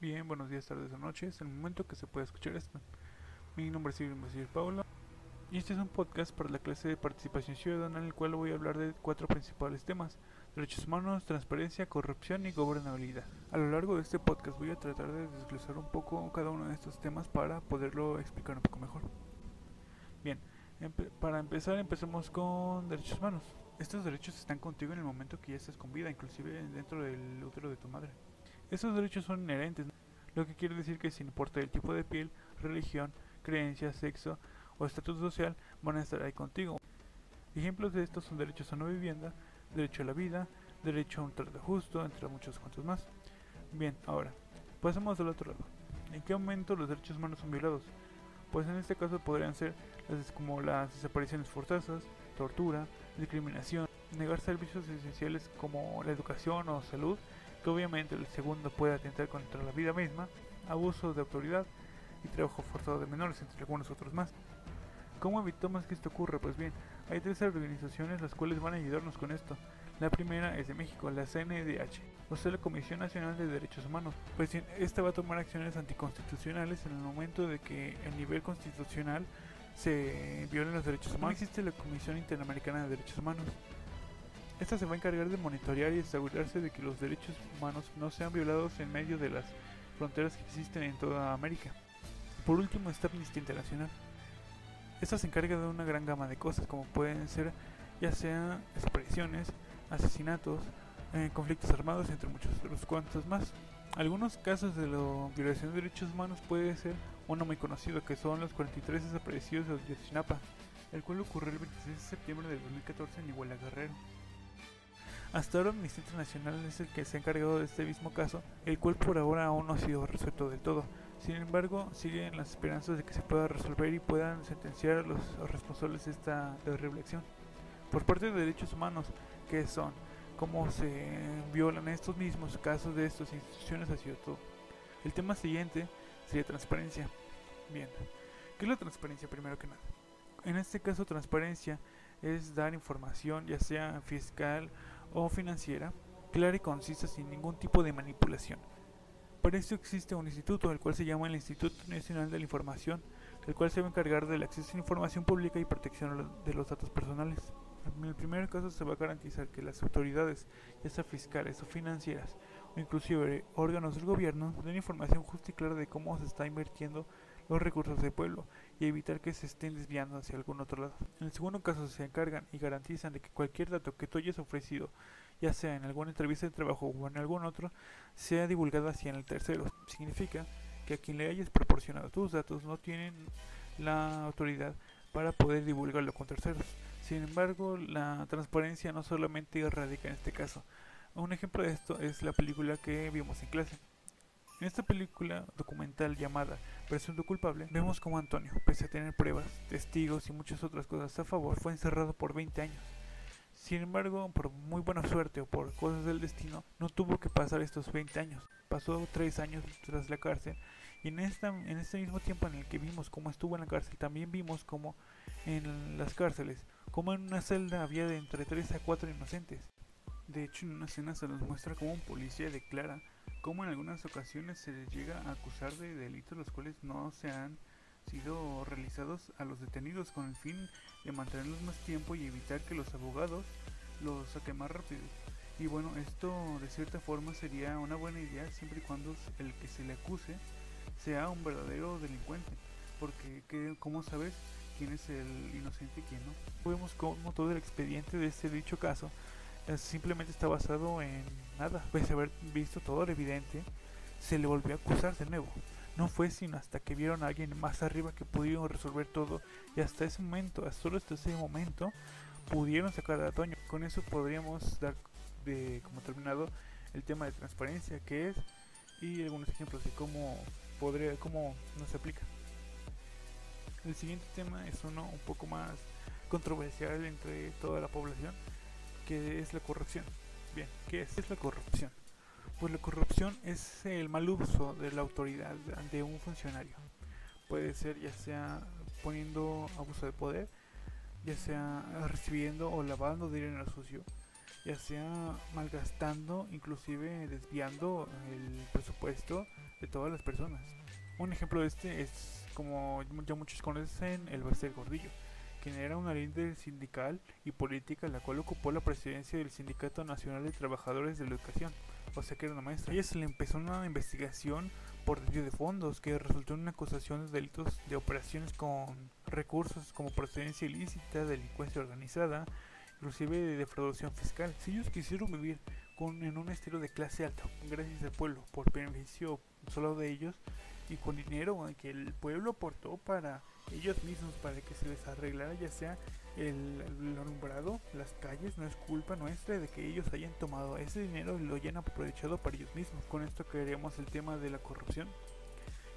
Bien, buenos días, tardes o noches, el momento que se puede escuchar esto. Mi nombre es Silvio Paula y este es un podcast para la clase de participación ciudadana en el cual voy a hablar de cuatro principales temas, derechos humanos, transparencia, corrupción y gobernabilidad. A lo largo de este podcast voy a tratar de desglosar un poco cada uno de estos temas para poderlo explicar un poco mejor. Bien, para empezar empecemos con derechos humanos. Estos derechos están contigo en el momento que ya estás con vida, inclusive dentro del útero de tu madre. Estos derechos son inherentes, lo que quiere decir que sin importar el tipo de piel, religión, creencia, sexo o estatus social, van a estar ahí contigo. Ejemplos de estos son derechos a una vivienda, derecho a la vida, derecho a un trato justo, entre muchos cuantos más. Bien, ahora, pasemos al otro lado. ¿En qué momento los derechos humanos son violados? Pues en este caso podrían ser las, como las desapariciones forzosas, tortura, discriminación, negar servicios esenciales como la educación o salud, que obviamente el segundo puede atentar contra la vida misma, abuso de autoridad y trabajo forzado de menores, entre algunos otros más. ¿Cómo evitamos que esto ocurra? Pues bien, hay tres organizaciones las cuales van a ayudarnos con esto. La primera es de México, la CNDH, o sea, la Comisión Nacional de Derechos Humanos. Pues bien, esta va a tomar acciones anticonstitucionales en el momento de que a nivel constitucional se violen los derechos humanos. Existe la Comisión Interamericana de Derechos Humanos, esta se va a encargar de monitorear y asegurarse de que los derechos humanos no sean violados en medio de las fronteras que existen en toda América. Por último está Amnistía Internacional. Esta se encarga de una gran gama de cosas como pueden ser ya sean desapariciones, asesinatos, eh, conflictos armados, entre muchos otros cuantos más. Algunos casos de la violación de derechos humanos puede ser uno muy conocido que son los 43 desaparecidos de Ayotzinapa, el cual ocurrió el 26 de septiembre del 2014 en Iguala Guerrero. Hasta ahora Amnistía Internacional es el que se ha encargado de este mismo caso, el cual por ahora aún no ha sido resuelto del todo. Sin embargo, siguen las esperanzas de que se pueda resolver y puedan sentenciar a los responsables de esta terrible acción. Por parte de derechos humanos, que son cómo se violan estos mismos casos de estas instituciones, ha sido todo. El tema siguiente sería transparencia. Bien, ¿qué es la transparencia primero que nada? En este caso, transparencia es dar información, ya sea fiscal o financiera, clara y concisa sin ningún tipo de manipulación. Para esto existe un instituto, el cual se llama el Instituto Nacional de la Información, el cual se va a encargar del acceso a información pública y protección de los datos personales. En el primer caso se va a garantizar que las autoridades, ya sea fiscales o financieras, o inclusive órganos del gobierno, den información justa y clara de cómo se está invirtiendo los recursos del pueblo y evitar que se estén desviando hacia algún otro lado. En el segundo caso se encargan y garantizan de que cualquier dato que tú hayas ofrecido, ya sea en alguna entrevista de trabajo o en algún otro, sea divulgado hacia el tercero. Significa que a quien le hayas proporcionado tus datos no tienen la autoridad para poder divulgarlo con terceros. Sin embargo, la transparencia no solamente radica en este caso. Un ejemplo de esto es la película que vimos en clase. En esta película documental llamada Presunto culpable, vemos como Antonio, pese a tener pruebas, testigos y muchas otras cosas a favor, fue encerrado por 20 años. Sin embargo, por muy buena suerte o por cosas del destino, no tuvo que pasar estos 20 años. Pasó 3 años tras la cárcel y en, esta, en este mismo tiempo en el que vimos cómo estuvo en la cárcel, también vimos cómo en las cárceles, como en una celda había de entre 3 a 4 inocentes. De hecho, en una escena se nos muestra cómo un policía declara cómo en algunas ocasiones se les llega a acusar de delitos los cuales no se han sido realizados a los detenidos con el fin de mantenerlos más tiempo y evitar que los abogados los saquen más rápido. Y bueno, esto de cierta forma sería una buena idea siempre y cuando el que se le acuse sea un verdadero delincuente. Porque, ¿cómo sabes quién es el inocente y quién no? Vemos como todo el expediente de este dicho caso simplemente está basado en nada. Pese a haber visto todo lo evidente, se le volvió a acusar de nuevo. No fue sino hasta que vieron a alguien más arriba que pudieron resolver todo y hasta ese momento, solo hasta ese momento, pudieron sacar a Toño. Con eso podríamos dar de como terminado el tema de transparencia que es y algunos ejemplos de cómo podría cómo nos aplica. El siguiente tema es uno un poco más controversial entre toda la población que es la corrupción. Bien, ¿qué es? es la corrupción? Pues la corrupción es el mal uso de la autoridad de un funcionario. Puede ser ya sea poniendo abuso de poder, ya sea recibiendo o lavando dinero sucio, ya sea malgastando, inclusive desviando el presupuesto de todas las personas. Un ejemplo de este es, como ya muchos conocen, el Bester Gordillo, quien era una líder sindical y política, la cual ocupó la presidencia del Sindicato Nacional de Trabajadores de la Educación, o sea que era una maestra. Ella se le empezó una investigación por desvío de fondos que resultó en una acusación de delitos de operaciones con recursos como procedencia ilícita, delincuencia organizada, inclusive de defraudación fiscal. Si ellos quisieron vivir con, en un estilo de clase alta, gracias al pueblo, por beneficio solo de ellos y con dinero que el pueblo aportó para ellos mismos, para que se les arreglara ya sea el, alumbrado, las calles, no es culpa nuestra de que ellos hayan tomado ese dinero y lo hayan aprovechado para ellos mismos. Con esto queremos el tema de la corrupción.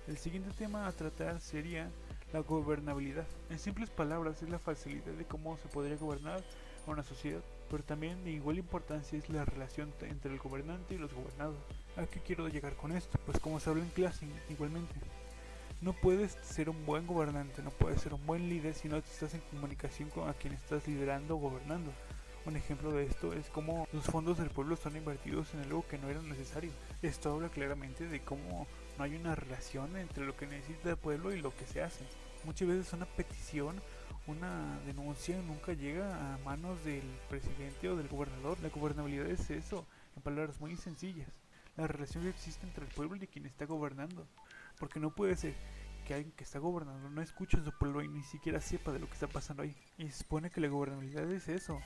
El siguiente tema a tratar sería la gobernabilidad. En simples palabras es la facilidad de cómo se podría gobernar a una sociedad, pero también de igual importancia es la relación entre el gobernante y los gobernados. ¿A qué quiero llegar con esto? Pues como se habla en clase igualmente. No puedes ser un buen gobernante, no puedes ser un buen líder si no estás en comunicación con a quien estás liderando o gobernando. Un ejemplo de esto es cómo los fondos del pueblo están invertidos en algo que no era necesario. Esto habla claramente de cómo no hay una relación entre lo que necesita el pueblo y lo que se hace. Muchas veces una petición una denuncia nunca llega a manos del presidente o del gobernador. La gobernabilidad es eso, en palabras muy sencillas. La relación que existe entre el pueblo y quien está gobernando. Porque no puede ser que alguien que está gobernando no escuche a su pueblo y ni siquiera sepa de lo que está pasando ahí. Y se supone que la gobernabilidad es eso,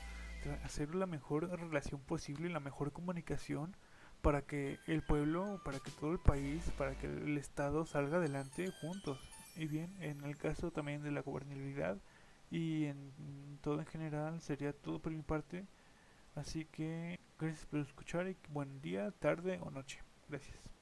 hacer la mejor relación posible y la mejor comunicación para que el pueblo, para que todo el país, para que el Estado salga adelante juntos. Y bien, en el caso también de la gobernabilidad, y en todo en general sería todo por mi parte. Así que gracias por escuchar y buen día, tarde o noche. Gracias.